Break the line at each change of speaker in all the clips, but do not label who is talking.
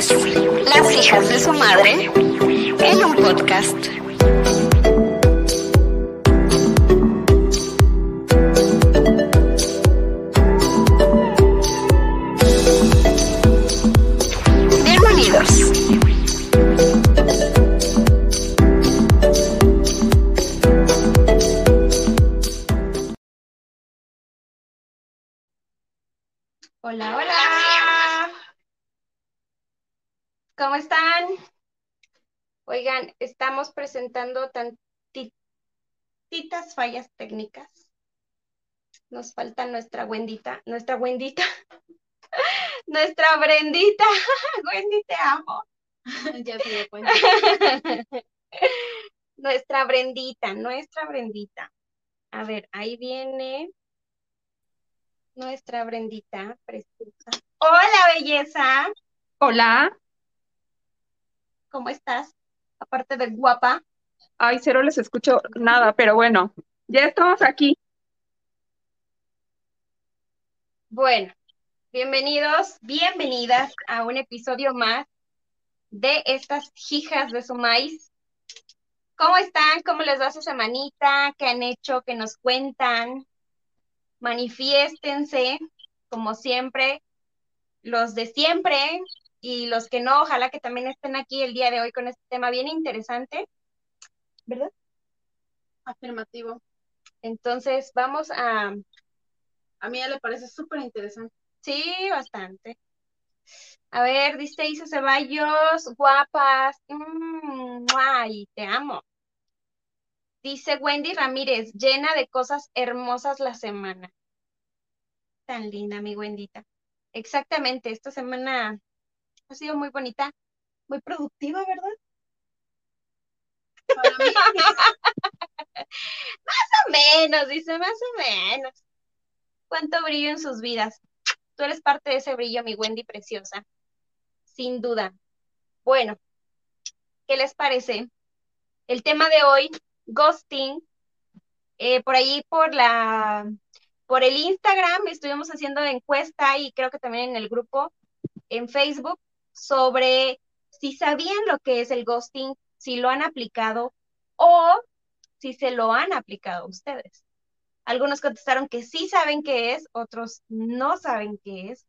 Las hijas de su madre en un podcast.
Estamos presentando tantitas fallas técnicas. Nos falta nuestra Wendita, nuestra Wendita, nuestra Brendita. Wendy, te amo.
Ya se dio cuenta.
Nuestra Brendita, nuestra Brendita. A ver, ahí viene nuestra Brendita preciosa. Hola, belleza.
Hola.
¿Cómo estás? Aparte de guapa.
Ay, cero les escucho nada, pero bueno, ya estamos aquí.
Bueno, bienvenidos, bienvenidas a un episodio más de estas hijas de su maíz. ¿Cómo están? ¿Cómo les va su semanita? ¿Qué han hecho? ¿Qué nos cuentan? Manifiéstense, como siempre, los de siempre y los que no, ojalá que también estén aquí el día de hoy con este tema bien interesante, ¿verdad?
Afirmativo.
Entonces, vamos a,
A mí ya le parece súper interesante.
sí, bastante. A ver, dice Isa Ceballos, guapas, mm, ay, te amo. Dice Wendy Ramírez, llena de cosas hermosas la semana. Tan linda, mi Wendita. Exactamente, esta semana ha sido muy bonita, muy productiva, ¿verdad?
Para mí,
Más o menos, dice, más o menos. ¿Cuánto brillo en sus vidas? Tú eres parte de ese brillo, mi Wendy preciosa. Sin duda. Bueno, ¿qué les parece? El tema de hoy, ghosting. Eh, por ahí por la, por el Instagram estuvimos haciendo encuesta y creo que también en el grupo en Facebook sobre si sabían lo que es el ghosting, si lo han aplicado o si se lo han aplicado ustedes. Algunos contestaron que sí saben qué es, otros no saben qué es.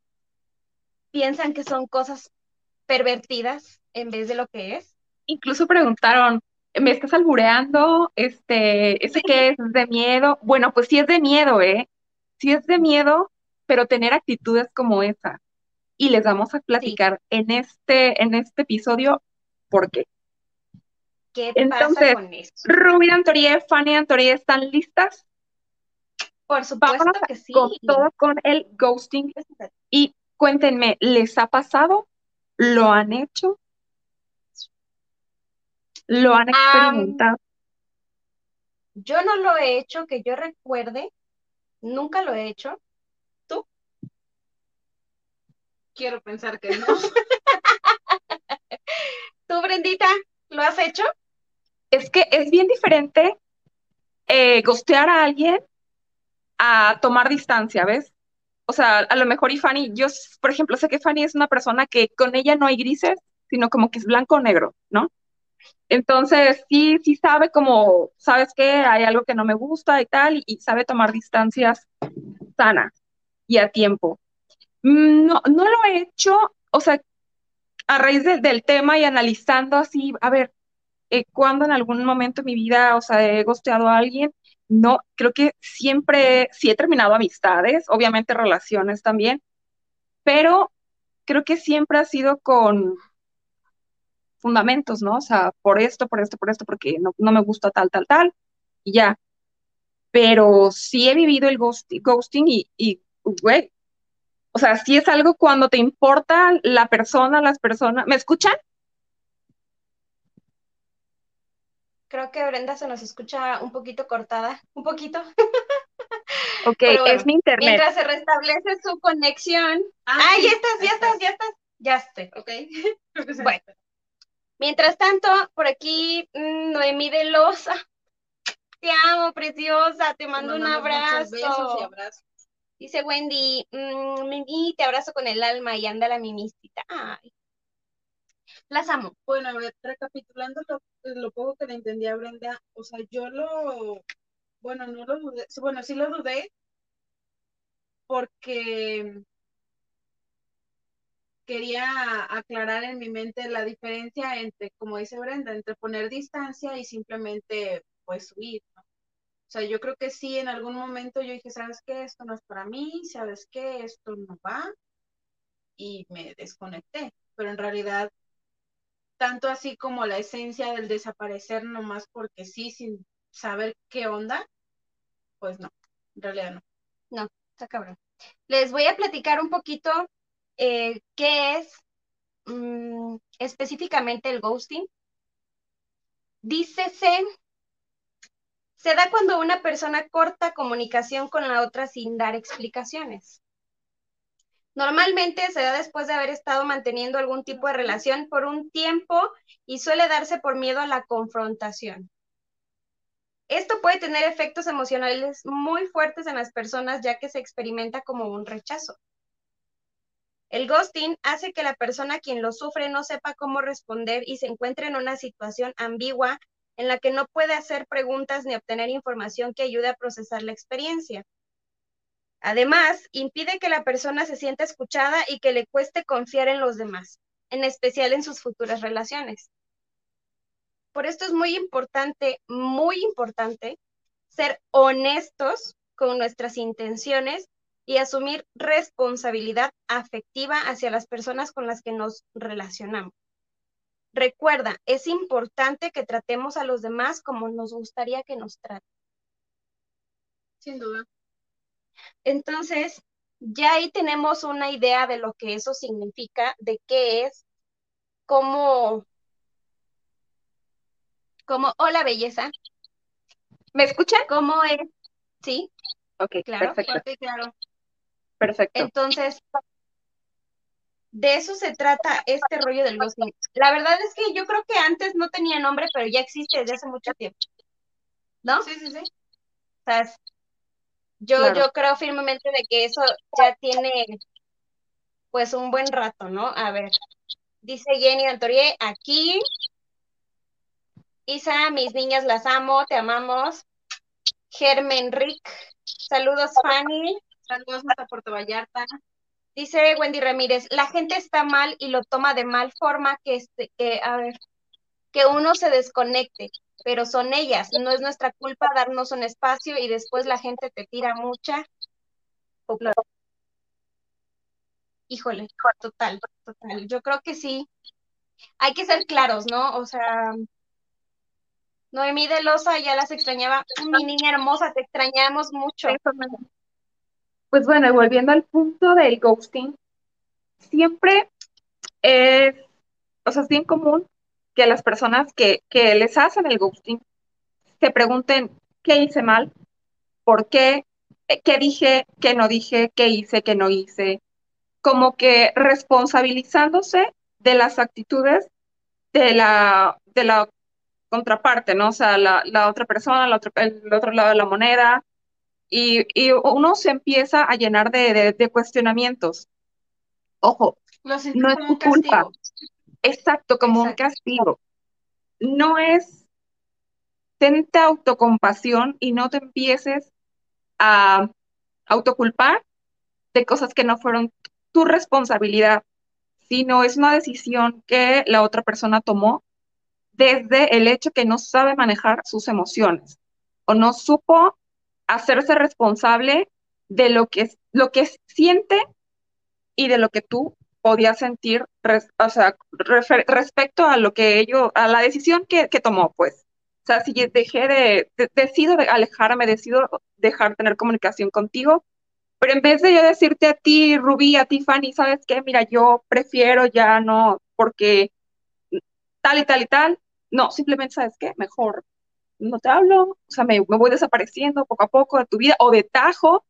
Piensan que son cosas pervertidas en vez de lo que es.
Incluso preguntaron, ¿me estás albureando? Este, ¿ese qué es? ¿Es de miedo? Bueno, pues sí es de miedo, ¿eh? Sí es de miedo, pero tener actitudes como esa. Y les vamos a platicar en este, en este episodio por qué.
¿Qué
Entonces,
pasa con eso?
Antorie, Fanny Antorie, ¿están listas?
Por supuesto
Vámonos
que sí.
con todo con el ghosting. Y cuéntenme, ¿les ha pasado? ¿Lo han hecho? ¿Lo han experimentado?
Yo no lo he hecho, que yo recuerde, nunca lo he hecho. ¿Tú?
Quiero pensar que no.
¿Tú, Brendita, lo has hecho?
Es que es bien diferente eh, ghostear a alguien a tomar distancia, ¿ves? O sea, a lo mejor y Fanny, yo, por ejemplo, sé que Fanny es una persona que con ella no hay grises, sino como que es blanco o negro, ¿no? Entonces, sí, sí sabe como, ¿sabes qué? Hay algo que no me gusta y tal, y, y sabe tomar distancias sanas y a tiempo. Mm, No, no lo he hecho, o sea, a raíz de- del tema y analizando así, a ver, eh, cuando en algún momento de mi vida, o sea, he gosteado a alguien, no, creo que siempre, sí he terminado amistades, obviamente relaciones también, pero creo que siempre ha sido con fundamentos, ¿no? O sea, por esto, por esto, por esto, porque no, no me gusta tal, tal, tal, y ya. Pero sí he vivido el ghosti- ghosting y, y, güey, o sea, sí es algo cuando te importa la persona, las personas. ¿Me escuchan?
Creo que Brenda se nos escucha un poquito cortada, un poquito.
Ok,
bueno,
es mi internet.
Mientras se restablece su conexión.
Ah,
Ah,
sí,
ya estás, ya estás, ya estás. Ya estoy.
Ok.
Bueno. Mientras tanto, por aquí, mm, Noemí de Loza. Te amo, preciosa. Te mando un abrazo.
besos y abrazos.
Dice Wendy, mm, Mimi, te abrazo con el alma y anda la mimicita. Ay, Las amo.
Bueno, a ver, recapitulando lo, lo poco que le entendí a Brenda, o sea, yo lo, bueno, no lo dudé, bueno, sí lo dudé porque quería aclarar en mi mente la diferencia entre, como dice Brenda, entre poner distancia y simplemente pues huir, sea, yo creo que sí, en algún momento yo dije, ¿sabes qué? Esto no es para mí, ¿sabes qué? Esto no va. Y me desconecté. Pero en realidad, tanto así como la esencia del desaparecer nomás porque sí, sin saber qué onda, pues no, en realidad no.
No, está cabrón. Les voy a platicar un poquito eh, qué es mm, específicamente el ghosting. Dícese, se da cuando una persona corta comunicación con la otra sin dar explicaciones. Normalmente se da después de haber estado manteniendo algún tipo de relación por un tiempo y suele darse por miedo a la confrontación. Esto puede tener efectos emocionales muy fuertes en las personas ya que se experimenta como un rechazo. El ghosting hace que la persona quien lo sufre no sepa cómo responder y se encuentre en una situación ambigua en la que no puede hacer preguntas ni obtener información que ayude a procesar la experiencia. Además, impide que la persona se sienta escuchada y que le cueste confiar en los demás, en especial en sus futuras relaciones. Por esto es muy importante, muy importante, ser honestos con nuestras intenciones y asumir responsabilidad afectiva hacia las personas con las que nos relacionamos. Recuerda, es importante que tratemos a los demás como nos gustaría que nos traten.
Sin duda.
Entonces, ya ahí tenemos una idea de lo que eso significa, de qué es, cómo, como, hola belleza,
¿Me escuchan?
cómo es, sí,
Ok,
claro,
perfecto,
claro.
perfecto.
Entonces, de eso se trata este rollo del ghosting. La verdad es que yo creo que antes no tenía nombre, pero ya existe desde hace mucho tiempo. ¿No?
Sí, sí, sí.
O sea, yo,
Claro.
yo creo firmemente de que eso ya tiene pues un buen rato, ¿no? A ver, dice Jenny Antorie, aquí. Isa, mis niñas las amo, te amamos. Germen Rick, saludos Fanny.
Saludos hasta Puerto Vallarta.
Dice Wendy Ramírez, la gente está mal y lo toma de mal forma que, este, que, a ver, que uno se desconecte, pero son ellas, no es nuestra culpa darnos un espacio y después la gente te tira mucha. Híjole, total, total. Yo creo que sí. Hay que ser claros, ¿no? O sea, Noemí de Loza ya las extrañaba. Mi niña hermosa, te extrañamos mucho.
Pues bueno, y volviendo al punto del ghosting, siempre es, o sea, es bien común que las personas que, que les hacen el ghosting se pregunten qué hice mal, por qué, Eh, qué dije, qué no dije, qué hice, qué no hice, como que responsabilizándose de las actitudes de la, de la contraparte, ¿no? O sea, la, la otra persona, la otra- el otro lado de la moneda, y, y uno se empieza a llenar de, de- de cuestionamientos. Ojo,
Lo
no es tu culpa,
castigo.
exacto, como un castigo. No es, tente autocompasión y no te empieces a autoculpar de cosas que no fueron tu responsabilidad, sino es una decisión que la otra persona tomó desde el hecho que no sabe manejar sus emociones o no supo hacerse responsable de lo que, lo que siente y de lo que tú podías sentir o sea, respecto a lo que ello, a la decisión que, que tomó, pues. O sea, si dejé de, de- decido de alejarme, decido dejar de tener comunicación contigo, pero en vez de yo decirte a ti, Rubí, a ti, Fanny, ¿sabes qué? Mira, yo prefiero ya no, porque tal y tal y tal, no, simplemente, ¿sabes qué? Mejor no te hablo, o sea, me, me voy desapareciendo poco a poco de tu vida o de tajo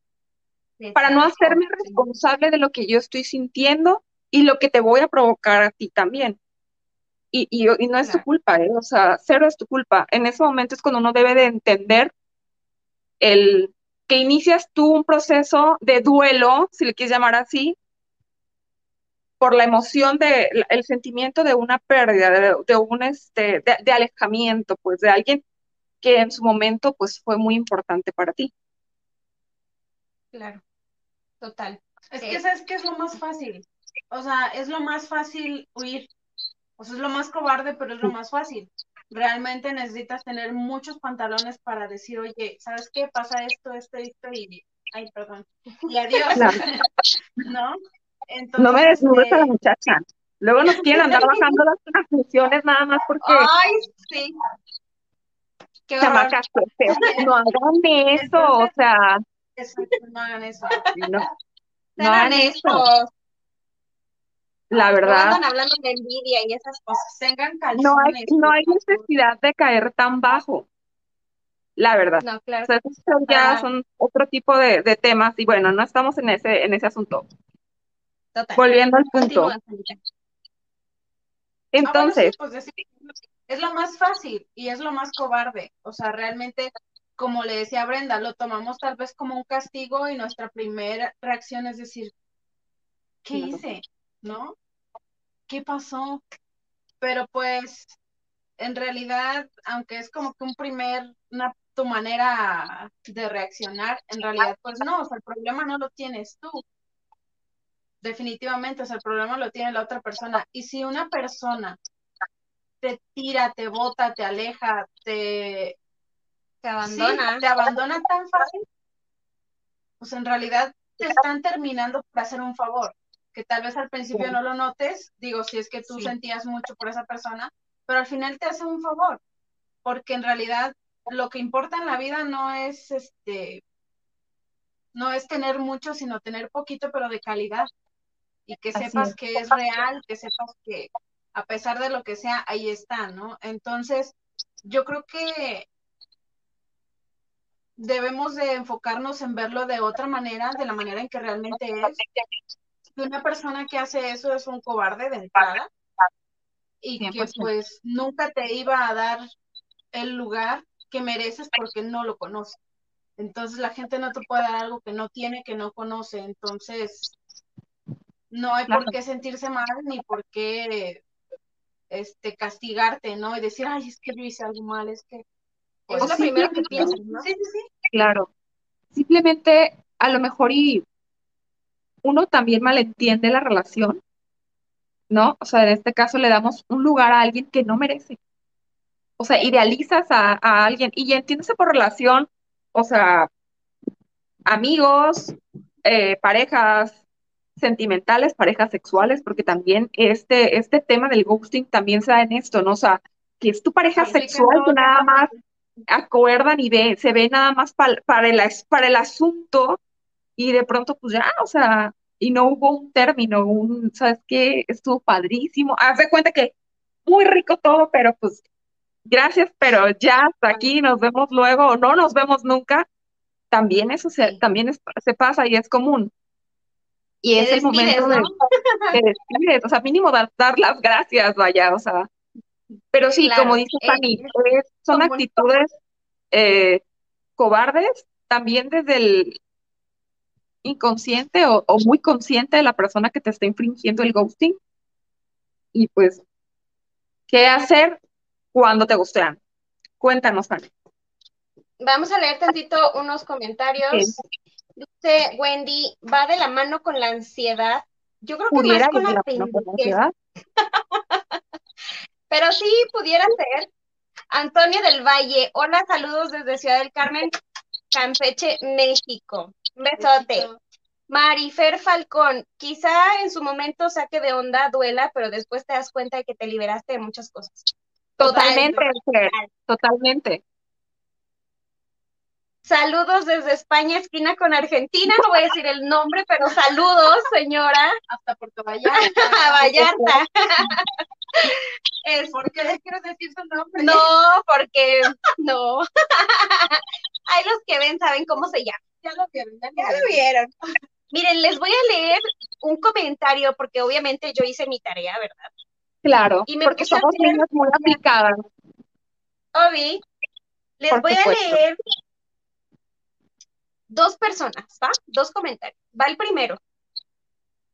para no hacerme responsable de lo que yo estoy sintiendo y lo que te voy a provocar a ti también. Y, y, y no es tu culpa, ¿eh? O sea, cero es tu culpa. En ese momento es cuando uno debe de entender el que inicias tú un proceso de duelo, si le quieres llamar así, por la emoción de, el sentimiento de una pérdida, de, un este, de, alejamiento, pues, de alguien que en su momento, pues, fue muy importante para ti.
Claro, total.
Es que, ¿sabes qué es lo más fácil? O sea, es lo más fácil huir. O sea, es lo más cobarde, pero es lo más fácil. Realmente necesitas tener muchos pantalones para decir, oye, ¿sabes qué? Pasa esto, esto, esto, y, ay, perdón, y adiós. ¿No?
no me desnubes a la muchacha. Luego nos quieren andar bajando las transmisiones nada más porque.
Ay, sí.
Chamacas, no hagan eso, o sea.
no hagan eso.
No, no hagan eso.
La verdad.
No andan hablando de envidia y esas cosas. Tengan calzones.
No hay, no hay necesidad de caer tan bajo. La verdad.
No, claro.
O sea, ya son otro tipo de, de, temas y bueno, no estamos en ese, en ese asunto. Volviendo al punto. Entonces.
pues es lo más fácil y es lo más cobarde. O sea, realmente, como le decía Brenda, lo tomamos tal vez como un castigo y nuestra primera reacción es decir, ¿qué hice? ¿No? ¿Qué pasó? Pero pues, en realidad, aunque es como que un primer, una, tu manera de reaccionar, en realidad, pues no, o sea, el problema no lo tienes tú, definitivamente, o sea, el problema lo tiene la otra persona. Y si una persona te tira, te bota, te aleja, te,
te abandona,
te abandona tan fácil, pues en realidad te están terminando por hacer un favor, que tal vez al principio no lo notes, digo, si es que tú sentías mucho por esa persona, pero al final te hace un favor, porque en realidad lo que importa en la vida no es este no es tener mucho, sino tener poquito, pero de calidad. Y que sepas que es real, que sepas que a pesar de lo que sea, ahí está, ¿no? Entonces, yo creo que debemos de enfocarnos en verlo de otra manera, de la manera en que realmente es. Una persona que hace eso es un cobarde de entrada y que pues nunca te iba a dar el lugar que mereces porque no lo conoce. Entonces la gente no te puede dar algo que no tiene, que no conoce. Entonces, no hay por qué sentirse mal ni por qué este, castigarte, ¿no? Y decir, ay, es que yo hice algo mal, es que...
Es lo primero que piensas, ¿no?
Sí, sí, sí.
Claro. Simplemente, a lo mejor y uno también malentiende la relación, ¿no? O sea, en este caso le damos un lugar a alguien que no merece. O sea, idealizas a, a alguien y ya entiéndese por relación, o sea, amigos, eh, parejas, sentimentales, parejas sexuales, porque también este, este tema del ghosting también se da en esto, ¿no? O sea, que es tu pareja sexual que nada más acuerdan y ve, se ve nada más para el, para el asunto y de pronto pues ya, o sea, y no hubo un término, un, ¿sabes qué? Estuvo padrísimo. Haz de cuenta que muy rico todo, pero pues gracias, pero ya hasta aquí, nos vemos luego o no nos vemos nunca. También eso se, también se pasa y es común. Y es el momento de, o sea, mínimo dar, dar, las gracias, vaya, o sea. Pero sí, como dice Fanny, son actitudes eh, cobardes, también desde el inconsciente o, muy consciente de la persona que te está infringiendo el ghosting. Y pues, ¿qué hacer cuando te gustean? Cuéntanos, Fanny.
Vamos a leer tantito unos comentarios. Dice Wendy, va de la mano con la ansiedad. Yo creo que más con la, ansiedad. Pero sí, pudiera ser. Antonio del Valle, hola, saludos desde Ciudad del Carmen, Campeche, México. Un besote. Marifer Falcón, quizá en su momento saque de onda, duela, pero después te das cuenta de que te liberaste de muchas cosas.
Totalmente, totalmente.
Saludos desde España, esquina con Argentina. No voy a decir el nombre, pero saludos, señora.
Hasta Puerto Vallarta.
Vallarta.
es... ¿Por qué quiero decir su nombre?
No, porque no. Hay los que ven, saben cómo se llama.
Ya lo vieron,
ya, lo vieron. Miren, les voy a leer un comentario porque obviamente yo hice mi tarea, ¿verdad?
Claro, y porque somos niñas muy aplicadas.
Obi, les voy a leer dos personas, ¿va? Dos comentarios. Va el primero.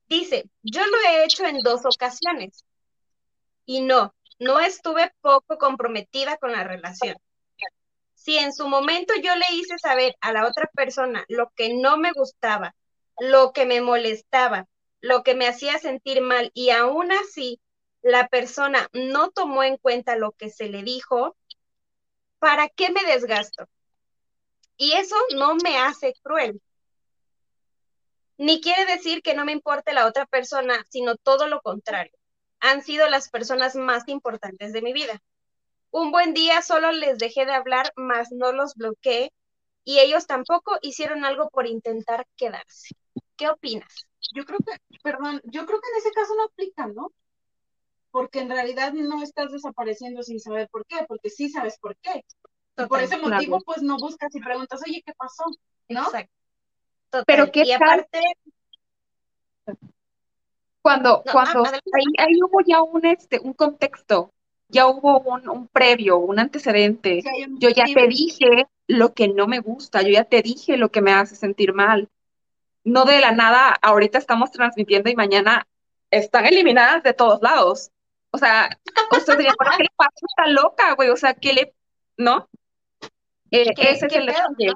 Dice, yo lo he hecho en dos ocasiones y no, no estuve poco comprometida con la relación. Si en su momento yo le hice saber a la otra persona lo que no me gustaba, lo que me molestaba, lo que me hacía sentir mal y aún así la persona no tomó en cuenta lo que se le dijo, ¿para qué me desgasto? Y eso no me hace cruel. Ni quiere decir que no me importe la otra persona, sino todo lo contrario. Han sido las personas más importantes de mi vida. Un buen día solo les dejé de hablar, mas no los bloqueé y ellos tampoco hicieron algo por intentar quedarse. ¿Qué opinas?
Yo creo que, perdón, yo creo que en ese caso no aplica, ¿no? Porque en realidad no estás desapareciendo sin saber por qué, porque sí sabes por qué. Por ese motivo, pues no buscas y preguntas, oye, ¿qué pasó? ¿No?
Exacto.
Pero qué
y
tal
aparte,
cuando,
No,
cuando
ah, adelante.
ahí, ahí hubo ya un este, un contexto, ya hubo un, un previo, un antecedente.
Sí, hay un
Yo ya te dije lo que no me gusta, yo ya te dije lo que me hace sentir mal. No de la nada, ahorita estamos transmitiendo y mañana están eliminadas de todos lados. O sea, ustedes dirían, ¿por qué le pasa? Está loca, güey. O sea, ¿qué le, no? Eh,
¿Qué-
ese es el
pedo,
detalle.
no?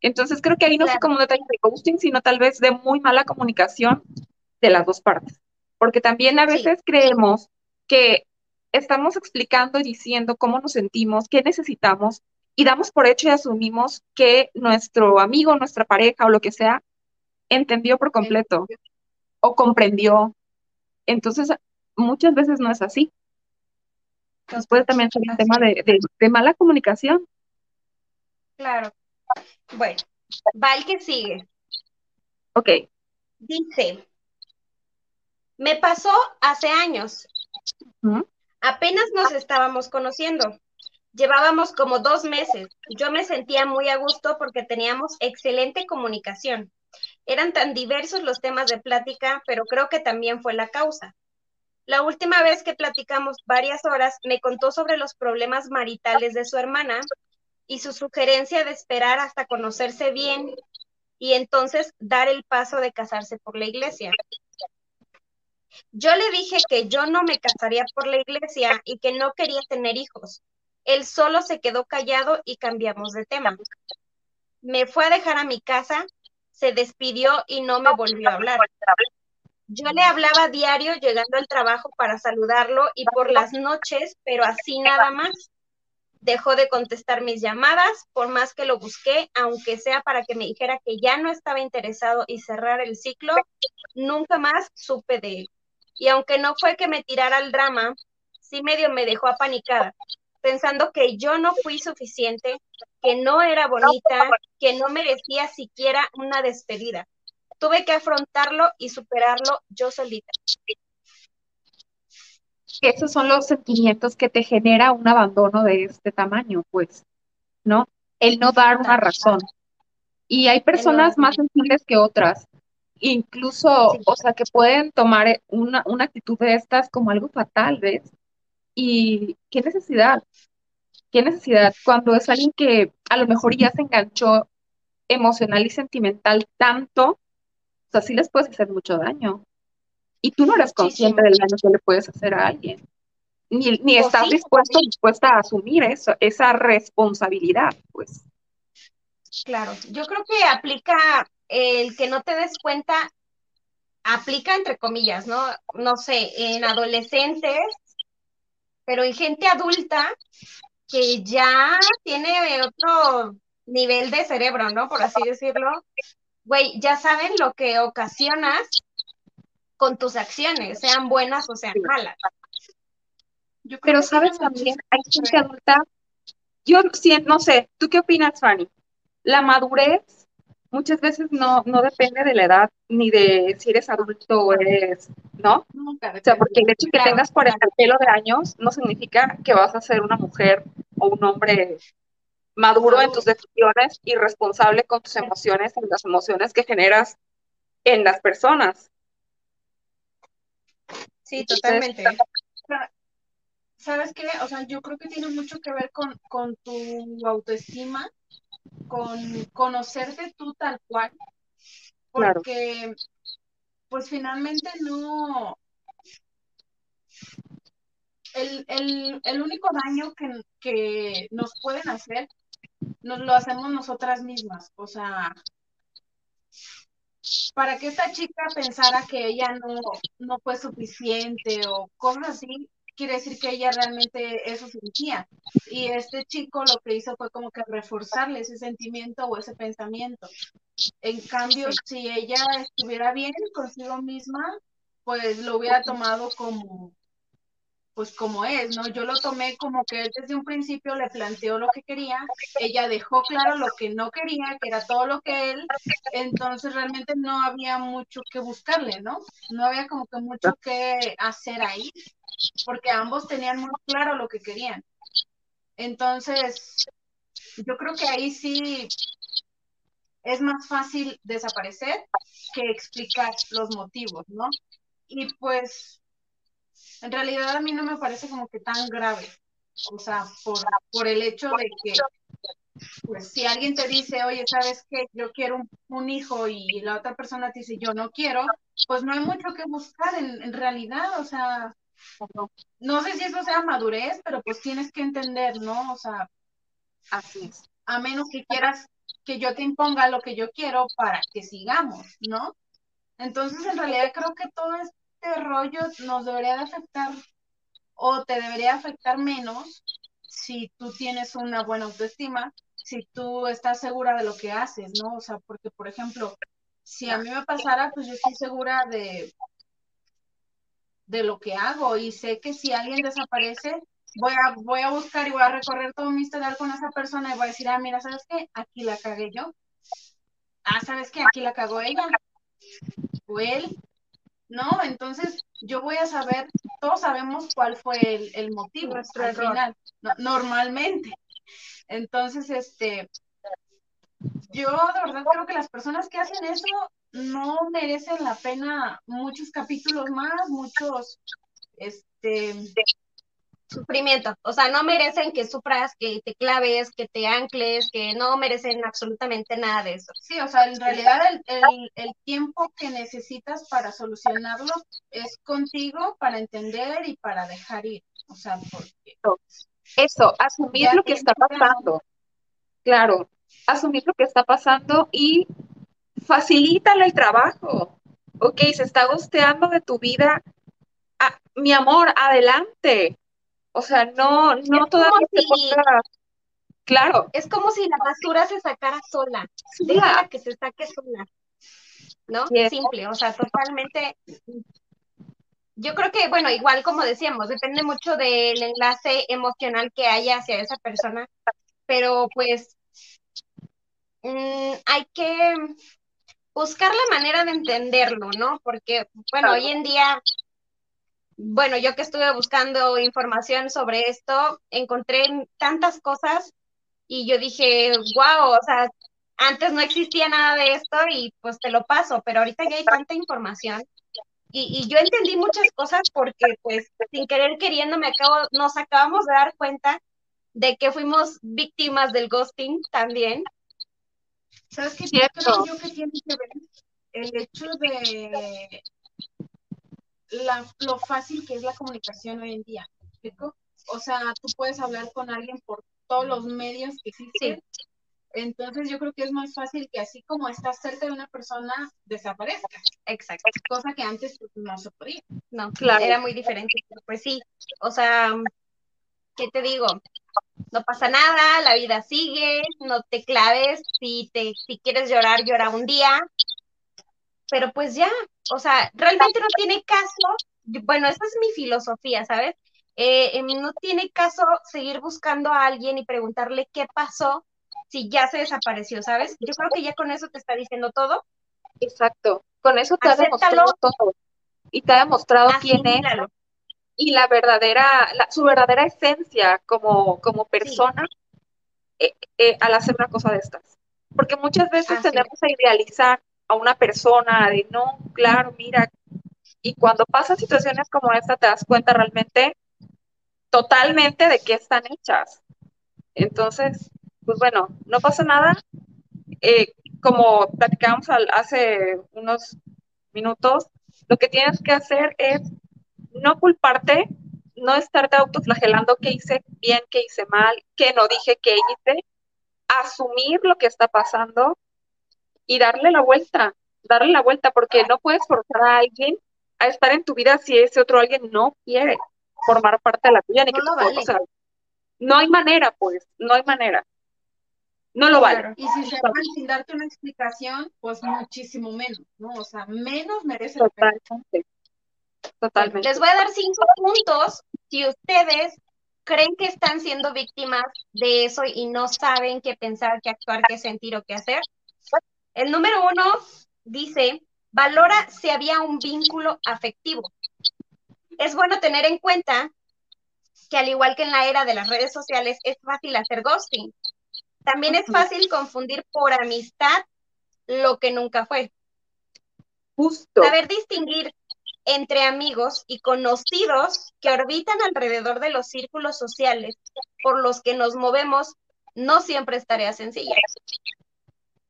Entonces creo que ahí no fue
Claro.
como un detalle de ghosting, sino tal vez de muy mala comunicación de las dos partes. Porque también a
Sí.
veces creemos que estamos explicando y diciendo cómo nos sentimos, qué necesitamos, y damos por hecho y asumimos que nuestro amigo, nuestra pareja o lo que sea, entendió por completo o comprendió. Entonces, muchas veces no es así. Entonces puede también ser un tema de, de- de mala comunicación.
Claro. Bueno, va el que sigue.
Ok,
Dice, me pasó hace años. Apenas nos estábamos conociendo. Llevábamos como dos meses. Yo me sentía muy a gusto porque teníamos excelente comunicación. Eran tan diversos los temas de plática, pero creo que también fue la causa. La última vez que platicamos varias horas, me contó sobre los problemas maritales de su hermana y su sugerencia de esperar hasta conocerse bien y entonces dar el paso de casarse por la iglesia. Yo le dije que yo no me casaría por la iglesia y que no quería tener hijos. Él solo se quedó callado y cambiamos de tema. Me fue a dejar a mi casa, se despidió y no me volvió a hablar. Yo le hablaba diario llegando al trabajo para saludarlo y por las noches, pero así nada más. Dejó de contestar mis llamadas, por más que lo busqué, aunque sea para que me dijera que ya no estaba interesado y cerrar el ciclo, nunca más supe de él. Y aunque no fue que me tirara al drama, sí medio me dejó apanicada, pensando que yo no fui suficiente, que no era bonita, que no merecía siquiera una despedida. Tuve que afrontarlo y superarlo yo solita.
Esos son los sentimientos que te genera un abandono de este tamaño, pues, ¿no? El no dar una razón. Y hay personas más sensibles que otras, incluso,
Sí.
o sea, que pueden tomar eh, una, una actitud de estas como algo fatal, ¿ves? Y qué necesidad, qué necesidad, cuando es alguien que a lo mejor ya se enganchó emocional y sentimental tanto, o sea, sí les puedes hacer mucho daño. Y tú no eres consciente del daño que le puedes hacer a alguien. Ni, ni
O
estás
sí,
dispuesto, dispuesta a asumir eso, esa responsabilidad, pues.
Claro, yo creo que aplica el que no te des cuenta, aplica entre comillas, ¿no? No sé, en adolescentes, pero en gente adulta que ya tiene otro nivel de cerebro, ¿no? Por así decirlo. Güey, ya saben lo que ocasionas con tus acciones, sean buenas o sean malas.
Yo creo
Pero sabes también, hay gente adulta, yo no sé, ¿tú qué opinas, Fanny? La madurez muchas veces no, no depende de la edad, ni de si eres adulto o eres, ¿no?
Nunca
O sea, porque el hecho de que
Claro,
tengas 40 pelo de años no significa que vas a ser una mujer o un hombre maduro en tus decisiones y responsable con tus emociones y las emociones que generas en las personas.
Sí, totalmente.
¿Sabes qué? O sea, yo creo que tiene mucho que ver con, con tu autoestima, con conocerte tú tal cual,
Claro.
porque pues finalmente no, el, el, el único daño que, que nos pueden hacer, nos lo hacemos nosotras mismas. O sea, para que esta chica pensara que ella no, no fue suficiente o cosas así, quiere decir que ella realmente eso sentía. Y este chico lo que hizo fue como que reforzarle ese sentimiento o ese pensamiento. En cambio, si ella estuviera bien consigo misma, pues lo hubiera tomado como pues como es, ¿no? Yo lo tomé como que él desde un principio le planteó lo que quería, ella dejó claro lo que no quería, que era todo lo que él, entonces realmente no había mucho que buscarle, ¿no? No había como que mucho que hacer ahí, porque ambos tenían muy claro lo que querían. Entonces, yo creo que ahí sí es más fácil desaparecer que explicar los motivos, ¿no? Y pues en realidad a mí no me parece como que tan grave. O sea, por, por el hecho de que, pues si alguien te dice, oye, ¿sabes qué? Yo quiero un, hijo y la otra persona te dice, yo no quiero, pues no hay mucho que buscar en, en realidad. O sea, no sé si eso sea madurez, pero pues tienes que entender, ¿no? O sea,
Así es.
a menos que quieras que yo te imponga lo que yo quiero para que sigamos, ¿no? Entonces, en realidad creo que todo es este rollo nos debería de afectar o te debería afectar menos si tú tienes una buena autoestima, si tú estás segura de lo que haces, ¿no? O sea, porque, por ejemplo, si a mí me pasara, pues yo estoy segura de, de lo que hago y sé que si alguien desaparece, voy a, voy a buscar y voy a recorrer todo mi historial con esa persona y voy a decir, ah, mira, ¿sabes qué? Aquí la cagué yo. Ah, ¿sabes qué? Aquí la cagó ella. O él. ¿No? Entonces yo voy a saber, todos sabemos cuál fue el, motivo
Nuestro
al
error.
final, no- normalmente. Entonces, este, yo de verdad creo que las personas que hacen eso no merecen la pena muchos capítulos más, muchos, este,
Sufrimiento. O sea, no merecen que sufras, que te claves, que te ancles, que no merecen absolutamente nada de eso.
sí, o sea, en realidad el, el, el tiempo que necesitas para solucionarlo es contigo para entender y para dejar ir. O sea, porque
Eso, asumir lo que está pasando. Claro, asumir lo que está pasando y facilítale el trabajo. Ok, se está gosteando de tu vida. Ah, mi amor, adelante. O sea, no, no todavía
si-
Claro,
Es como si la basura se sacara sola. Déjala que se saque sola. ¿No? Simple, o sea, totalmente. Yo creo que, bueno, igual como decíamos, depende mucho del enlace emocional que haya hacia esa persona, pero pues mm, hay que buscar la manera de entenderlo, ¿no? Porque, bueno, hoy en día, bueno, yo que estuve buscando información sobre esto, encontré tantas cosas y yo dije, wow, o sea, antes no existía nada de esto y pues te lo paso, pero ahorita ya hay tanta información. Y, y yo entendí muchas cosas porque pues sin querer queriendo me acabo, nos acabamos de dar cuenta de que fuimos víctimas del ghosting también.
¿Sabes qué
Cierto.
creo yo que tiene que ver? El hecho de la, lo fácil que es la comunicación hoy en día. O sea, tú puedes hablar con alguien por todos los medios que existen. Entonces yo creo que es más fácil que así como estás cerca de una persona, desaparezca.
Exacto.
Cosa que antes pues, no se podía.
No,
Claro.
era muy diferente. Pues sí, o sea, ¿qué te digo? No pasa nada, la vida sigue, no te claves, si te, si quieres llorar, llora un día, pero pues ya, o sea, realmente no tiene caso, bueno, esa es mi filosofía, ¿sabes? Eh, em, no tiene caso seguir buscando a alguien y preguntarle qué pasó si ya se desapareció, ¿sabes? Yo creo que ya con eso te está diciendo todo.
exacto. Con eso te ha demostrado todo. Y te ha demostrado quién es y la verdadera, la- su verdadera esencia como, como persona eh, eh, al hacer una cosa de estas. Porque muchas veces
Así
tendemos a idealizar a una persona de no, claro, mira, y cuando pasan situaciones como esta te das cuenta realmente totalmente de qué están hechas. Entonces, pues bueno, no pasa nada. Eh, como platicábamos hace unos minutos, Lo que tienes que hacer es no culparte, no estarte autoflagelando qué hice bien, qué hice mal, qué no dije, qué hice, asumir lo que está pasando y darle la vuelta, darle la vuelta, porque no puedes forzar a alguien a estar en tu vida si ese otro alguien no quiere formar parte de la tuya, ni
No
que
lo
tú-
vale.
no hay manera, pues, no hay manera. No lo vale.
Claro.
Y si se van sin darte una explicación, pues muchísimo menos, ¿no? O sea, menos merece la pena.
Totalmente. Totalmente.
Les voy a dar cinco puntos si ustedes creen que están siendo víctimas de eso y no saben qué pensar, qué actuar, qué sentir o qué hacer. El número uno dice, valora si había un vínculo afectivo. Es bueno tener en cuenta que al igual que en la era de las redes sociales, es fácil hacer ghosting. También es fácil confundir por amistad lo que nunca fue.
Justo.
Saber distinguir entre amigos y conocidos que orbitan alrededor de los círculos sociales por los que nos movemos no siempre es tarea sencilla.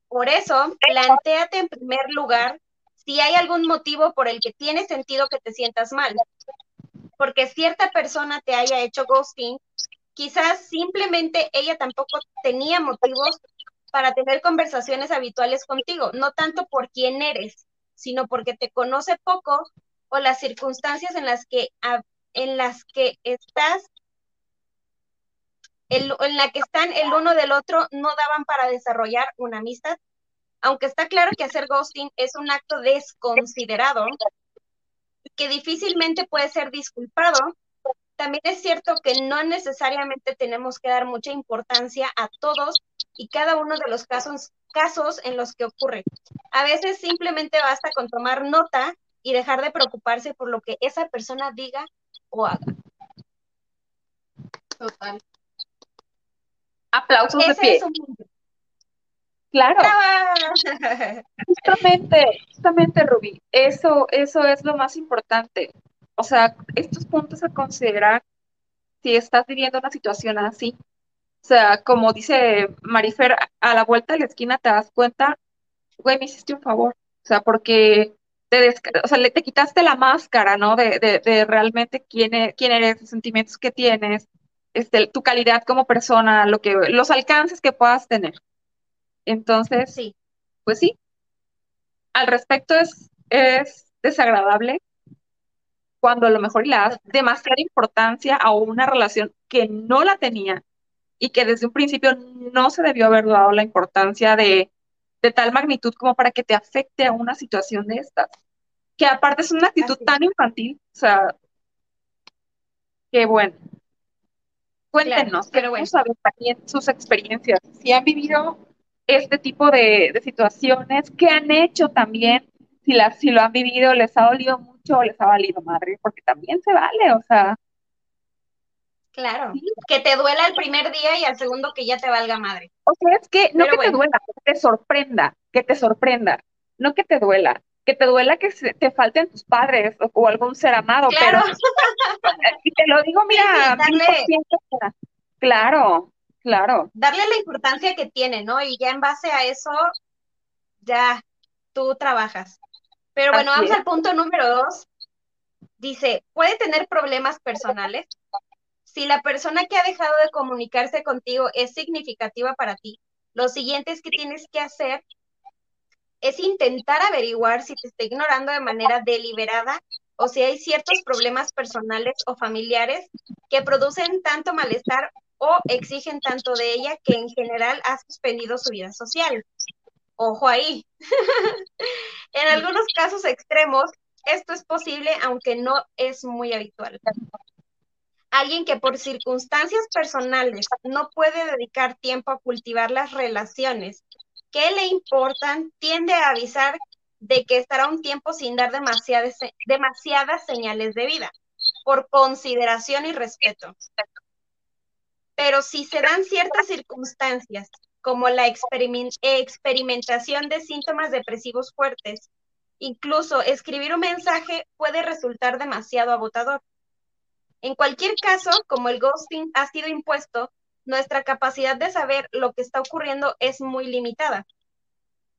Por eso, plantéate en primer lugar si hay algún motivo por el que tiene sentido que te sientas mal. Porque cierta persona te haya hecho ghosting, quizás simplemente ella tampoco tenía motivos para tener conversaciones habituales contigo, no tanto por quién eres, sino porque te conoce poco o las circunstancias en las que, en las que estás, en la que están el uno del otro, no daban para desarrollar una amistad. Aunque está claro que hacer ghosting es un acto desconsiderado que difícilmente puede ser disculpado, también es cierto que no necesariamente tenemos que dar mucha importancia a todos y cada uno de los casos, casos en los que ocurre. A veces simplemente basta con tomar nota y dejar de preocuparse por lo que esa persona diga o haga.
Total.
Aplausos de pie.
es un.
Claro.
¡Brava!
Justamente, justamente, Rubí, eso, eso es lo más importante. O sea, estos puntos a considerar si estás viviendo una situación así. O sea, como dice Marifer, a- la vuelta de la esquina te das cuenta, güey, me hiciste un favor. O sea, porque te, o sea, le, te quitaste la máscara, ¿no? De, de, de realmente quién, e- quién eres, los sentimientos que tienes, este, tu calidad como persona, lo que, los alcances que puedas tener. Entonces,
Sí,
pues sí, al respecto es, es desagradable cuando a lo mejor le das demasiada importancia a una relación que no la tenía y que desde un principio no se debió haber dado la importancia de, de tal magnitud como para que te afecte a una situación de estas. Que aparte es una actitud
Así
tan infantil, o sea, que bueno. Cuéntenos,
pero
queremos
bueno.
saber también sus experiencias, si han vivido este tipo de, de situaciones, qué han hecho también, si, las, si lo han vivido, les ha dolido mucho o les ha valido madre, porque también se vale, o sea,
claro.
Sí.
Que te duela el primer día y al segundo que ya te valga madre.
o sea, es que no
Pero
que te duela, que te sorprenda, que te sorprenda, no que te duela, que te duela que se- te falten tus padres o, o algún ser amado,
Claro,
pero, y te lo digo, mira,
sí,
mil
darle-
claro, claro,
darle la importancia que tiene, ¿no? Y ya en base a eso, ya tú trabajas. Pero bueno,
Así
vamos
es.
al punto número dos. Dice, ¿puede tener problemas personales? Si la persona que ha dejado de comunicarse contigo es significativa para ti, lo siguiente es que tienes que hacer es intentar averiguar si te está ignorando de manera deliberada o si hay ciertos problemas personales o familiares que producen tanto malestar o exigen tanto de ella que en general ha suspendido su vida social. Ojo ahí. en algunos casos extremos, esto es posible, aunque no es muy habitual. Alguien que por circunstancias personales no puede dedicar tiempo a cultivar las relaciones que le importan, tiende a avisar de que estará un tiempo sin dar demasiadas, señales de vida, por consideración y respeto. Pero si se dan ciertas circunstancias, como la experimen- experimentación de síntomas depresivos fuertes, incluso escribir un mensaje puede resultar demasiado agotador. En cualquier caso, como el ghosting ha sido impuesto, nuestra capacidad de saber lo que está ocurriendo es muy limitada.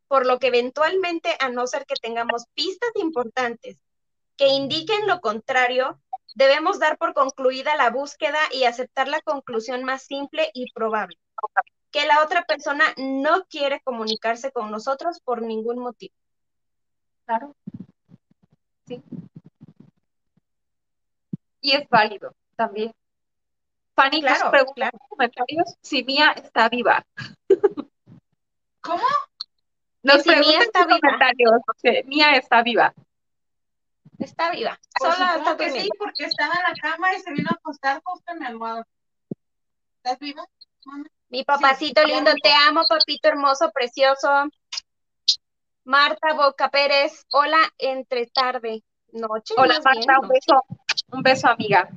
Por lo que eventualmente, a no ser que tengamos pistas importantes que indiquen lo contrario, debemos dar por concluida la búsqueda y aceptar la conclusión más simple y probable, que la otra persona no quiere comunicarse con nosotros por ningún motivo.
Claro. Sí. Y es válido también. Fanny nos
Claro,
pregunta
claro.
en los comentarios si Mía está viva.
¿Cómo?
Nos
si Mía
pregunta en
está
los
viva.
comentarios si Mía está viva.
Está viva.
Pues
Sola
supongo
está
que sí, porque estaba en la cama y se vino a acostar justo en mi almohada. ¿Estás viva, mamá?
Mi papacito
Sí,
lindo, te amo, papito hermoso, precioso. Marta Boca Pérez, hola, entre tarde, noche.
Hola
bien,
Marta, un beso, un beso amiga.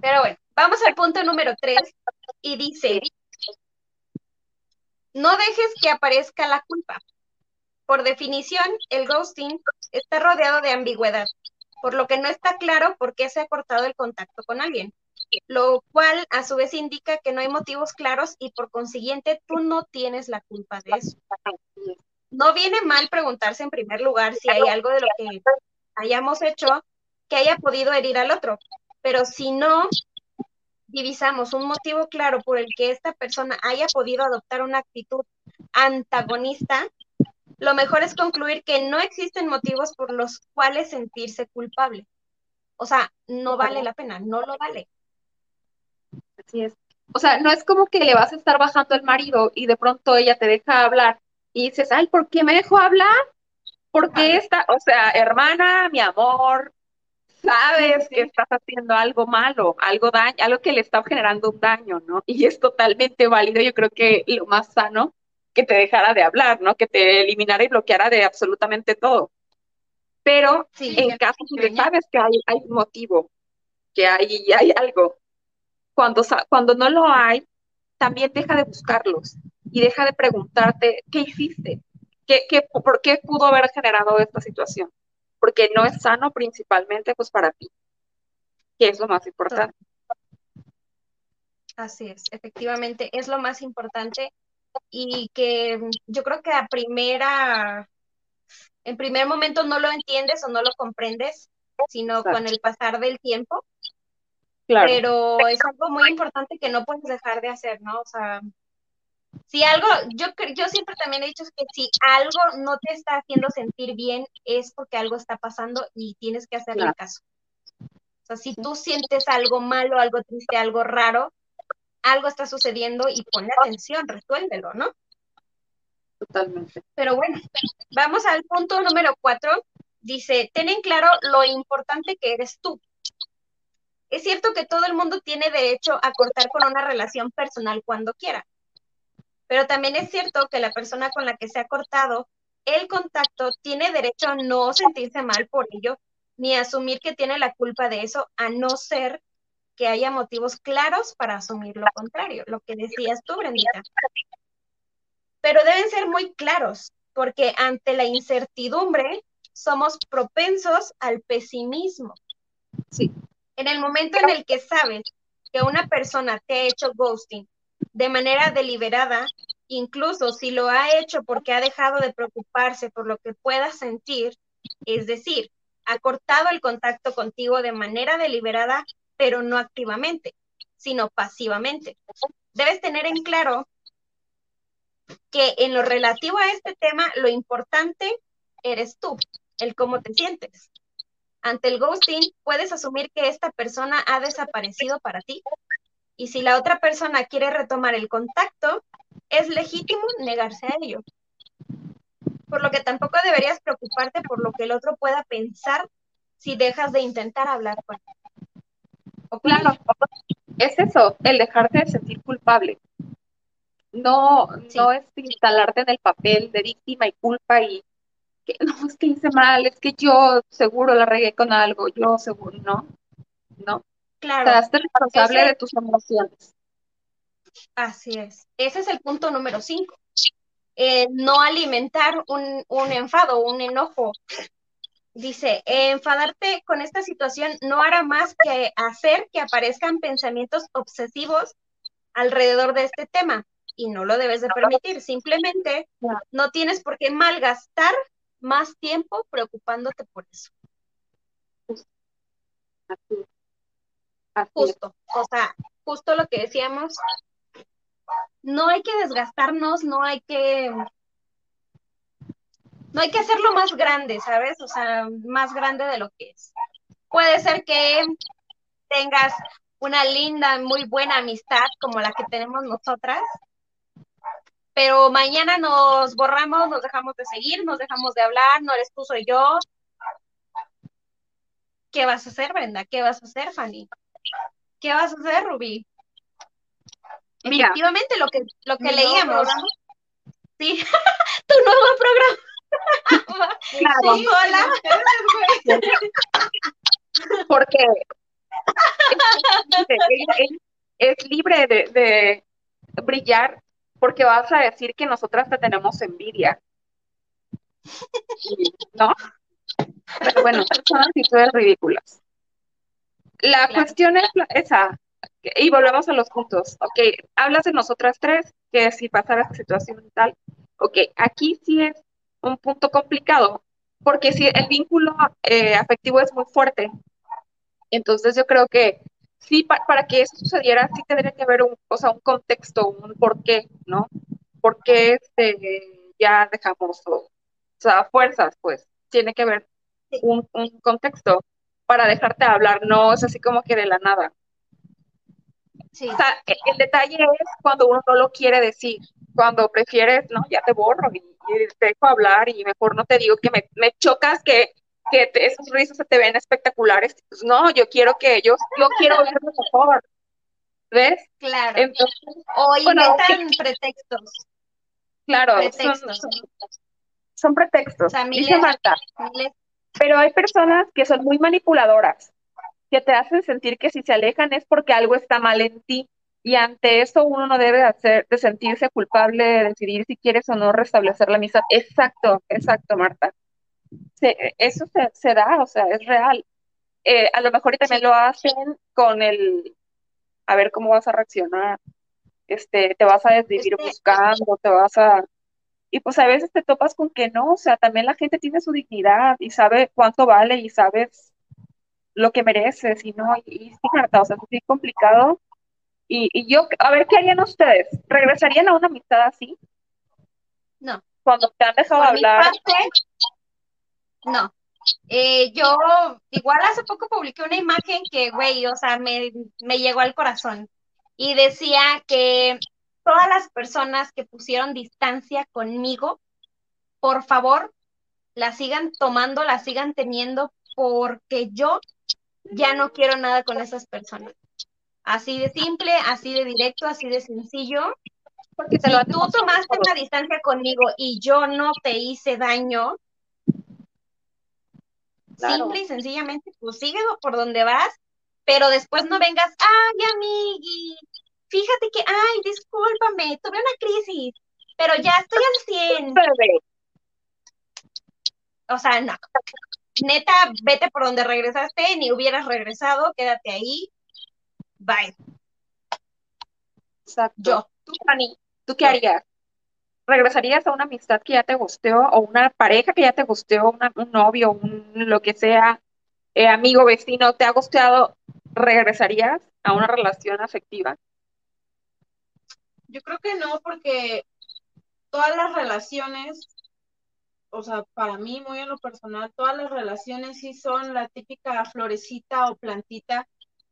Pero bueno, vamos al punto número tres y dice, no dejes que aparezca la culpa. Por definición, el ghosting está rodeado de ambigüedad, por lo que no está claro por qué se ha cortado el contacto con alguien, lo cual a su vez indica que no hay motivos claros y por consiguiente tú no tienes la culpa de eso. No viene mal preguntarse en primer lugar si hay algo de lo que hayamos hecho que haya podido herir al otro, pero si no divisamos un motivo claro por el que esta persona haya podido adoptar una actitud antagonista, lo mejor es concluir que no existen motivos por los cuales sentirse culpable. O sea, no vale la pena, no lo vale.
Así es. O sea, no es como que le vas a estar bajando al marido y de pronto ella te deja hablar y dices, ay, ¿por qué me dejó hablar? ¿Por qué está? O sea, hermana, mi amor, sabes que estás haciendo algo malo, algo daño, algo que le está generando un daño, ¿no? Y es totalmente válido, yo creo que lo más sano que te dejara de hablar, ¿no? Que te eliminara y bloqueara de absolutamente todo. Pero
Sí,
en caso de que sabes que hay, hay un motivo, que hay, hay algo, cuando, cuando no lo hay, también deja de buscarlos y deja de preguntarte, ¿qué hiciste? ¿Qué, qué, ¿Por qué pudo haber generado esta situación? Porque no es sano principalmente pues para ti, que es lo más importante.
Así es, efectivamente, es lo más importante y que yo creo que a primera, en primer momento no lo entiendes o no lo comprendes, sino
Exacto.
con el pasar del tiempo,
Claro,
pero es algo muy importante que no puedes dejar de hacer, ¿no? O sea, si algo, yo, yo siempre también he dicho que si algo no te está haciendo sentir bien es porque algo está pasando y tienes que hacerle
Claro.
caso. O sea, si tú sientes algo malo, algo triste, algo raro, algo está sucediendo y ponle atención, resuélvelo, ¿no?
totalmente.
Pero bueno, vamos al punto número cuatro. Dice, ten en claro lo importante que eres tú. Es cierto que todo el mundo tiene derecho a cortar con una relación personal cuando quiera, pero también es cierto que la persona con la que se ha cortado el contacto tiene derecho a no sentirse mal por ello, ni a asumir que tiene la culpa de eso, a no ser que haya motivos claros para asumir lo contrario, lo que decías tú, Brendita. Pero deben ser muy claros, porque ante la incertidumbre somos propensos al pesimismo.
Sí,
En el momento en el que sabes que una persona te ha hecho ghosting de manera deliberada, incluso si lo ha hecho porque ha dejado de preocuparse por lo que puedas sentir, es decir, ha cortado el contacto contigo de manera deliberada, pero no activamente, sino pasivamente. Debes tener en claro que en lo relativo a este tema, lo importante eres tú, el cómo te sientes. Ante el ghosting, puedes asumir que esta persona ha desaparecido para ti. Y si la otra persona quiere retomar el contacto, es legítimo negarse a ello. Por lo que tampoco deberías preocuparte por lo que el otro pueda pensar si dejas de intentar hablar con él. ¿O
claro. Es eso, el dejarte de sentir culpable. No,
Sí.
no es instalarte en el papel de víctima y culpa y que no, es que hice mal, es que yo seguro la regué con algo, yo seguro, no, no.
Claro,
Te haces responsable
Ese-
de tus emociones.
así es. Ese es el punto número cinco. Eh, no alimentar un, un enfado, un enojo. Dice, enfadarte con esta situación no hará más que hacer que aparezcan pensamientos obsesivos alrededor de este tema y no lo debes de permitir. Simplemente no tienes por qué malgastar más tiempo preocupándote por eso.
Así.
Justo, o sea, justo lo que decíamos, no hay que desgastarnos, no hay que, no hay que hacerlo más grande, ¿sabes? O sea, más grande de lo que es. Puede ser que tengas una linda, muy buena amistad como la que tenemos nosotras, pero mañana nos borramos, nos dejamos de seguir, nos dejamos de hablar, no eres tú, soy yo. ¿Qué vas a hacer, Brenda? ¿Qué vas a hacer, Fanny? ¿Qué vas a hacer, Rubí?
Mira.
Efectivamente, lo que, lo que leíamos. Sí, tu nuevo programa.
Claro,
Sí, hola.
Porque es, es- es libre de, de brillar porque vas a decir que nosotras te tenemos envidia. ¿No? Pero bueno, son actitudes ridículas. La
Claro.
cuestión es esa, y volvemos a los puntos. Ok, hablas de nosotras tres, que si pasara esta situación y tal. Ok, aquí sí es un punto complicado, porque si el vínculo eh, afectivo es muy fuerte, entonces yo creo que sí, pa- para que eso sucediera, sí tendría que haber un, o sea, un contexto, un porqué, ¿no? ¿Por qué este, ya dejamos, o, o sea, fuerzas, pues, tiene que haber un, un contexto para dejarte hablar, no es así como que de la nada.
Sí,
O sea, e- el detalle es cuando uno no lo quiere decir, cuando prefieres, no, ya te borro y, y te dejo hablar y mejor no te digo que me, me chocas que, que te- esos rizos se te ven espectaculares. Pues no, yo quiero que ellos, yo quiero verlo mejor. ¿Ves?
claro.
Entonces,
O
bueno,
inventan pretextos.
claro, son,
Pretextos.
son, son pretextos.
O sea,
Dice
miles-
Marta,
miles-
pero hay personas que son muy manipuladoras, que te hacen sentir que si se alejan es porque algo está mal en ti. Y ante eso uno no debe de hacer, de sentirse culpable, de decidir si quieres o no restablecer la amistad. Exacto, exacto, Marta. Se- eso se, se da, o sea, es real. Eh, a lo mejor y también lo hacen con el, a ver cómo vas a reaccionar. Este, te vas a desvivir buscando, te vas a... Y pues a veces te topas con que no, o sea, también la gente tiene su dignidad y sabe cuánto vale y sabes lo que mereces y no, y, sí, o sea, es bien complicado. Y, y yo, a ver, ¿qué harían ustedes? ¿Regresarían a una amistad así?
No.
Cuando te han dejado
Por mi
hablar,
parte, no. Eh, yo igual hace poco publiqué una imagen que, güey, o sea, me, me llegó al corazón y decía que todas las personas que pusieron distancia conmigo, por favor, la sigan tomando, la sigan teniendo, porque yo ya no quiero nada con esas personas. Así de simple, así de directo, así de sencillo.
porque
Si tú tomaste una distancia conmigo y yo no te hice daño,
Claro.
simple y sencillamente, pues sigue por donde vas, pero después no vengas, ay, amigui, fíjate que, ay, discúlpame, tuve una crisis, pero ya estoy al 100.
Bebé,
O sea, no. Neta, vete por donde regresaste, ni hubieras regresado, quédate ahí. Bye.
Exacto.
Yo.
Tú, Fanny, ¿tú qué harías? ¿Regresarías a una amistad que ya te gusteó o una pareja que ya te gusteó, una- un novio, un, lo que sea, eh, amigo, vecino, te ha gusteado? ¿Regresarías a una relación afectiva?
Yo creo que no, porque todas las relaciones, o sea, para mí, muy en lo personal, todas las relaciones sí son la típica florecita o plantita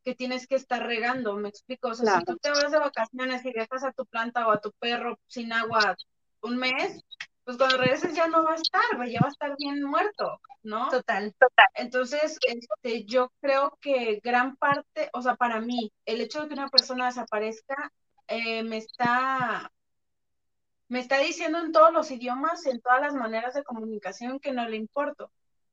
que tienes que estar regando, me explico. O sea, si tú te vas de vacaciones y dejas a tu planta o a tu perro sin agua un mes, pues cuando regreses ya no va a estar, güey, ya va a estar bien muerto, ¿no?
Total.
Entonces, este, yo creo que gran parte, o sea, para mí, el hecho de que una persona desaparezca eh, me está, me está diciendo en todos los idiomas, en todas las maneras de comunicación que no le importo.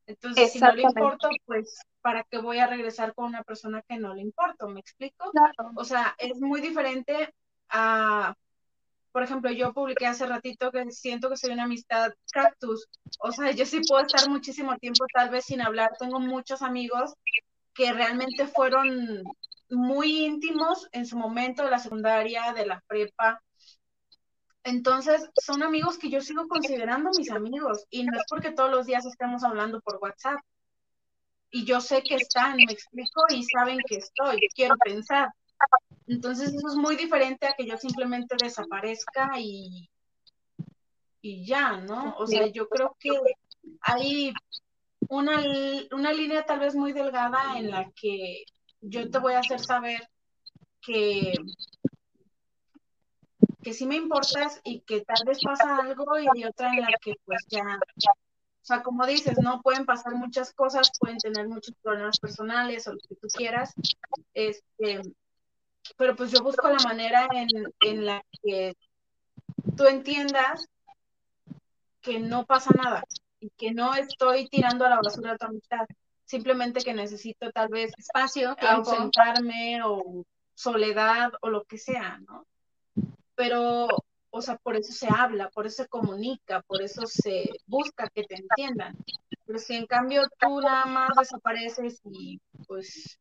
Entonces, si no le importo, pues, ¿para qué voy a regresar con una persona que no le importo? ¿Me explico?
Claro.
O sea, es muy diferente a, por ejemplo, yo publiqué hace ratito que siento que soy una amistad cactus. O sea, yo sí puedo estar muchísimo tiempo tal vez sin hablar. Tengo muchos amigos que realmente fueron muy íntimos en su momento de la secundaria, de la prepa. Entonces, son amigos que yo sigo considerando mis amigos y no es porque todos los días estemos hablando por WhatsApp. y yo sé que están, me explico, y saben que estoy, quiero pensar. Entonces eso es muy diferente a que yo simplemente desaparezca y, y ya, ¿no? O sea, yo creo que hay una, una línea tal vez muy delgada en la que yo te voy a hacer saber que, que sí me importas y que tal vez pasa algo y otra en la que pues ya, o sea, como dices, no pueden pasar muchas cosas, pueden tener muchos problemas personales o lo que tú quieras, este, pero pues yo busco la manera en, en la que tú entiendas que no pasa nada y que no estoy tirando a la basura tu amistad, simplemente que necesito tal vez
Espacio,
ausentarme o soledad o lo que sea, ¿no? Pero, o sea, por eso se habla, por eso se comunica, por eso se busca que te entiendan. Pero si en cambio tú nada más desapareces y pues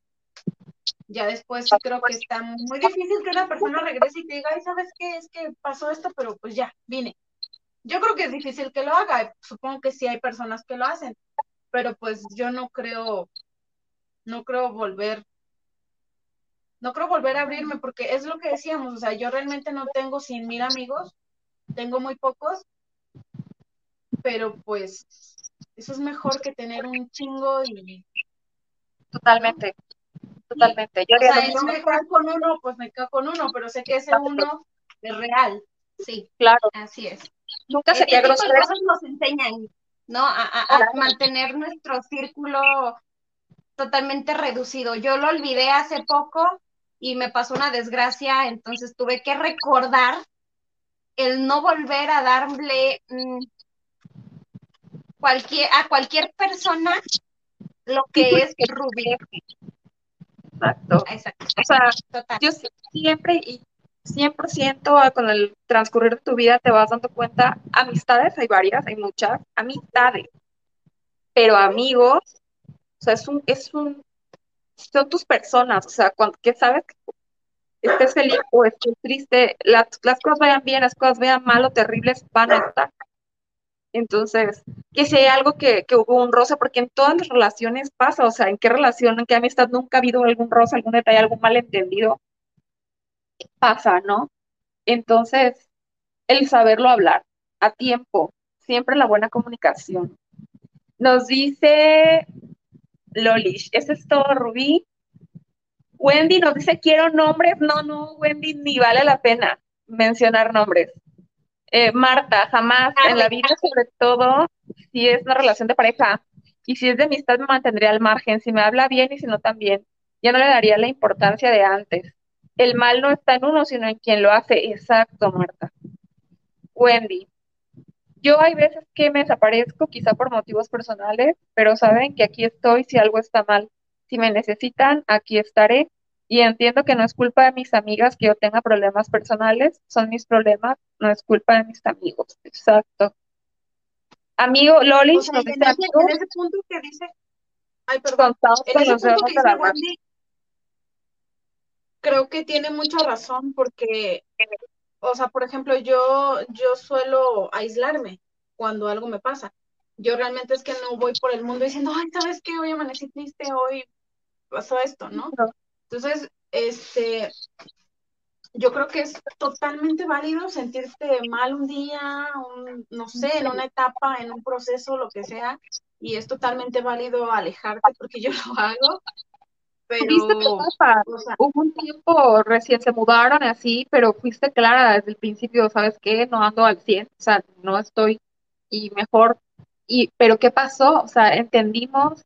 ya después sí creo que está muy difícil que una persona regrese y te diga, ay, ¿sabes qué? Es que pasó esto, pero pues ya, vine. Yo creo que es difícil que lo haga, supongo que sí hay personas que lo hacen, pero pues yo no creo, no creo volver, no creo volver a abrirme porque es lo que decíamos, o sea, yo realmente no tengo cien mil amigos, tengo muy pocos, pero pues eso es mejor que tener un chingo y...
Totalmente. Totalmente. Yo
o sea, no me quedo con uno, pues me quedo con uno, pero sé que ese uno es real. Sí,
claro.
Así es.
Nunca
de
grosero.
cosas nos enseñan, ¿no? A, a- mantener nuestro círculo totalmente reducido. Yo lo olvidé hace poco y me pasó una desgracia, entonces tuve que recordar el no volver a darle mm, cualquier, a cualquier persona lo que es Rubí.
Exacto.
Exacto,
O sea,
total.
yo siempre y 100% a- con el transcurrir de tu vida te vas dando cuenta, amistades hay varias, hay muchas, amistades, pero amigos, o sea, es un, es un, son tus personas, o sea, cuando, que sabes que estés feliz o estés triste, las, las cosas vayan bien, las cosas vayan mal o terribles, van a estar. Entonces, que si hay algo que, que hubo un roce, porque en todas las relaciones pasa, o sea, en qué relación, en qué amistad nunca ha habido algún roce, algún detalle, algún malentendido, pasa, ¿no? Entonces, el saberlo hablar a tiempo, siempre la buena comunicación. Nos dice Lolish, eso es todo, Rubí. Wendy nos dice, quiero nombres. No, no, Wendy, ni vale la pena mencionar nombres. Eh, Marta, jamás en la vida, sobre todo si es una relación de pareja y si es de amistad, me mantendría al margen. Si me habla bien y si no también, ya no le daría la importancia de antes. El mal no está en uno, sino en quien lo hace. Exacto, Marta. Wendy, yo hay veces que me desaparezco, quizá por motivos personales, pero saben que aquí estoy si algo está mal. Si me necesitan, aquí estaré. Y entiendo que no es culpa de mis amigas que yo tenga problemas personales, son mis problemas, no es culpa de mis amigos. Exacto. Amigo Loli,
O sea,
nos
en ese,
amigo,
en ese punto que dice, ay, perdón, en ese punto que dice. Wendy, creo que tiene mucha razón porque, o sea, por ejemplo, yo, yo suelo aislarme cuando algo me pasa. Yo realmente es que no voy por el mundo diciendo, ay, ¿sabes qué? Hoy amanecí triste, hoy pasó esto, ¿no? Entonces, este, yo creo que es totalmente válido sentirte mal un día, un- no sé, en una etapa, en un proceso, lo que sea, y es totalmente válido alejarte porque yo lo hago, pero,
etapa.
o sea,
Hubo un tiempo recién se mudaron así, pero fuiste clara desde el principio, ¿sabes qué? No ando al 100, o sea, no estoy y mejor. Y, pero ¿qué pasó? O sea, entendimos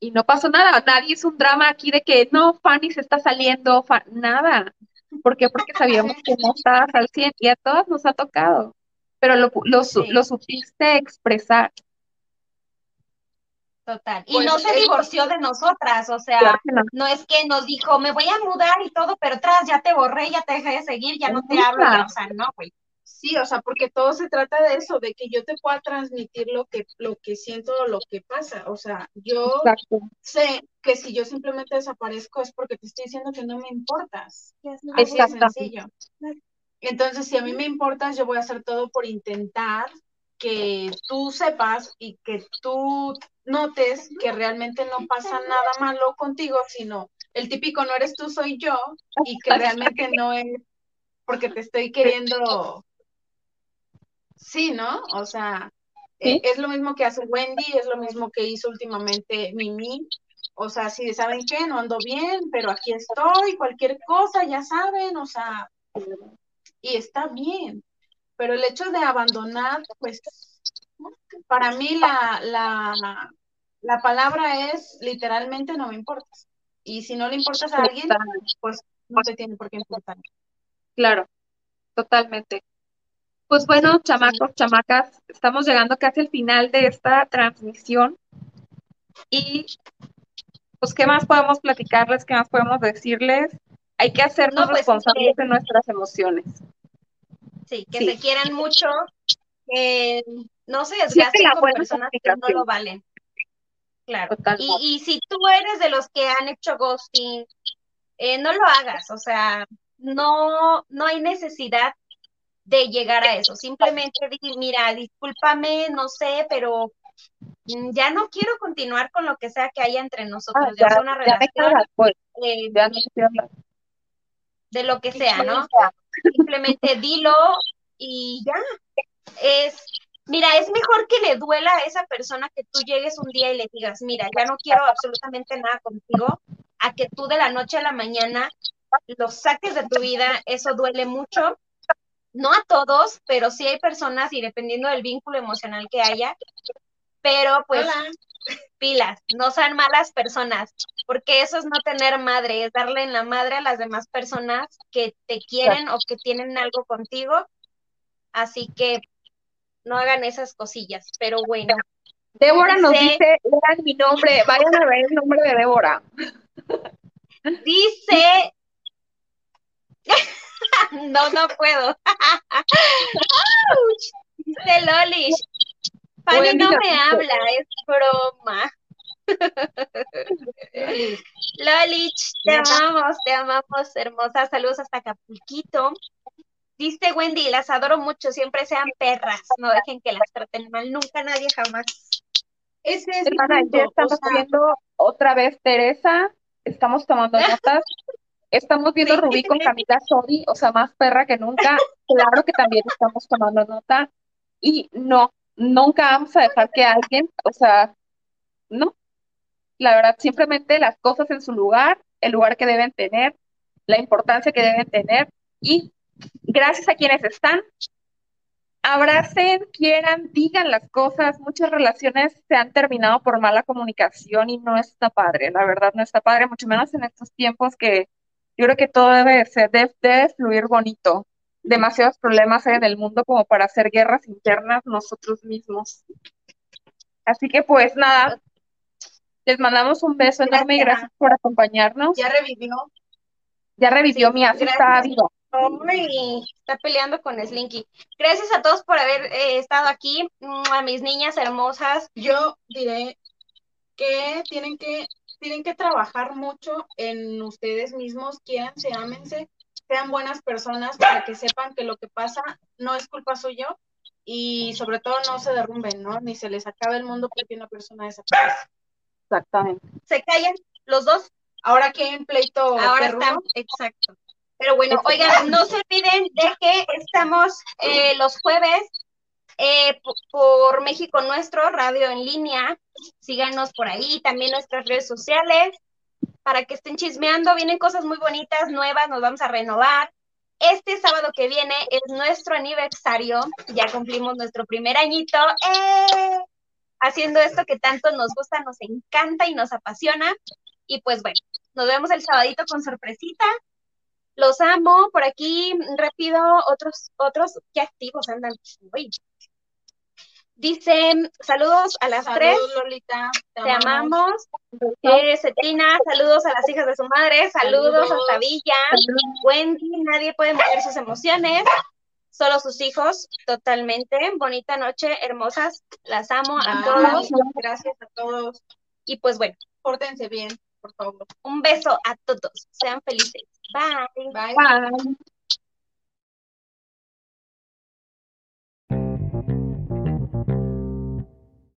y no pasó nada. Nadie es un drama aquí de que no, Fanny se está saliendo, Fa- nada. ¿Por qué? Porque sabíamos que no estabas al 100 y a todas nos ha tocado, pero lo, lo,
Sí.
lo supiste expresar.
Total. Y
Pues
no se
es-
divorció de nosotras, o sea,
Claro no.
no es que nos dijo, me voy a mudar y todo, pero tras ya te borré, ya te dejé de seguir, ya no te hablo, ya, o sea, no, güey.
Sí, o sea, porque todo se trata de eso, de que yo te pueda transmitir lo que, lo que siento o lo que pasa. O sea, yo
Exacto.
sé que si yo simplemente desaparezco es porque te estoy diciendo que no me importas. Así
Exactamente.
sencillo. Entonces, si a mí me importas, yo voy a hacer todo por intentar que tú sepas y que tú notes que realmente no pasa nada malo contigo, sino el típico no eres tú, soy yo, y que realmente no es porque te estoy queriendo, sí, ¿no? O sea,
Sí.
eh, es lo mismo que hace Wendy, es lo mismo que hizo últimamente Mimi. O sea, si saben qué, no ando bien, pero aquí estoy, cualquier cosa, ya saben, o sea, y está bien. Pero el hecho de abandonar, pues, para mí la, la, la palabra es literalmente no me importas. Y si no le importas a alguien, pues no te tiene por qué importar.
Claro, totalmente. Pues bueno, chamacos, chamacas, estamos llegando casi al final de esta transmisión y pues, ¿qué más podemos platicarles? ¿Qué más podemos decirles? Hay que hacernos
No, pues,
responsables
que-
de nuestras emociones.
Sí, que
Sí.
se quieran mucho, que no se desgasten
la
con personas que no lo valen. Claro. Y, y si tú eres de los que han hecho ghosting, eh, no lo hagas, o sea, no, no hay necesidad de llegar a eso. Simplemente di, mira, discúlpame, no sé, pero mm, ya no quiero continuar con lo que sea que haya entre nosotros,
Ah,
ya
ya,
sea una
ya me
relación,
pues,
eh,
ya
de lo que sea, ¿no? Simplemente dilo y ya. Es, mira, es mejor que le duela a esa persona que tú llegues un día y le digas, mira, ya no quiero absolutamente nada contigo, a que tú de la noche a la mañana lo saques de tu vida, eso duele mucho. No a todos, pero sí hay personas y dependiendo del vínculo emocional que haya, pero pues
Hola.
pilas, no sean malas personas, porque eso es no tener madre, es darle en la madre a las demás personas que te quieren o que tienen algo contigo. Así que no hagan esas cosillas, pero bueno,
Débora nos
Dice-
dice, lean mi nombre, vayan a ver el nombre de Débora.
dice, no, no puedo. Dice Lolish, Fanny no me habla, es broma. Lolich, te amamos, te amamos, hermosa. Saludos hasta Acapulquito. Dice Wendy, las adoro mucho, siempre sean perras, no dejen que las traten mal, nunca, nadie, jamás.
Ese es
Hermana, ya
o
estamos
sea,
viendo otra vez Teresa, estamos tomando notas, estamos viendo
Sí.
Rubí con Camila Sodi, o sea, más perra que nunca, claro que también estamos tomando nota, y no, nunca vamos a dejar que alguien, o sea, no, la verdad, simplemente las cosas en su lugar, el lugar que deben tener, la importancia que deben tener, y gracias a quienes están, abracen, quieran, digan las cosas. Muchas relaciones se han terminado por mala comunicación y no está padre, la verdad no está padre, mucho menos en estos tiempos que yo creo que todo debe de ser, debe fluir bonito. Demasiados problemas hay en el mundo como para hacer guerras internas nosotros mismos. Así que pues nada, les mandamos un beso enorme y
Gracias.
por acompañarnos.
ya revivió.
Ya revivió
Sí,
mi está viva.
Ay, está peleando con Slinky. Gracias a todos por haber eh, estado aquí, mm, a mis niñas hermosas.
Yo diré que tienen que tienen que trabajar mucho en ustedes mismos, quiéranse, ámense, sean buenas personas para que sepan que lo que pasa no es culpa suya y sobre todo no se derrumben, ¿no? Ni se les acabe el mundo porque una persona desaparece.
Exactamente.
Se callan los dos.
Ahora que en pleito
Ahora están, exacto. Pero bueno, oigan, no se olviden de que estamos eh, los jueves eh, por México Nuestro, radio en línea. Síganos por ahí, también nuestras redes sociales, para que estén chismeando. Vienen cosas muy bonitas, nuevas, nos vamos a renovar. Este sábado que viene es nuestro aniversario, ya cumplimos nuestro primer añito. ¡Eh! Haciendo esto que tanto nos gusta, nos encanta y nos apasiona. Y pues bueno, nos vemos el sabadito con sorpresita. Los amo. Por aquí, rápido, otros, otros que activos andan hoy. Dicen, saludos a las tres.
saludos Lolita, te,
Te
amamos.
amamos. Eh, Cetina, saludos a las hijas de su madre. Saludos
Saludos.
hasta Villa. Wendy, nadie puede mover sus emociones. Solo sus hijos, totalmente. Bonita noche, hermosas. Las amo a todos.
Gracias a todos.
Y pues bueno,
Pórtense bien, por favor.
un beso a todos. Sean felices. Bye.
Bye.
Bye.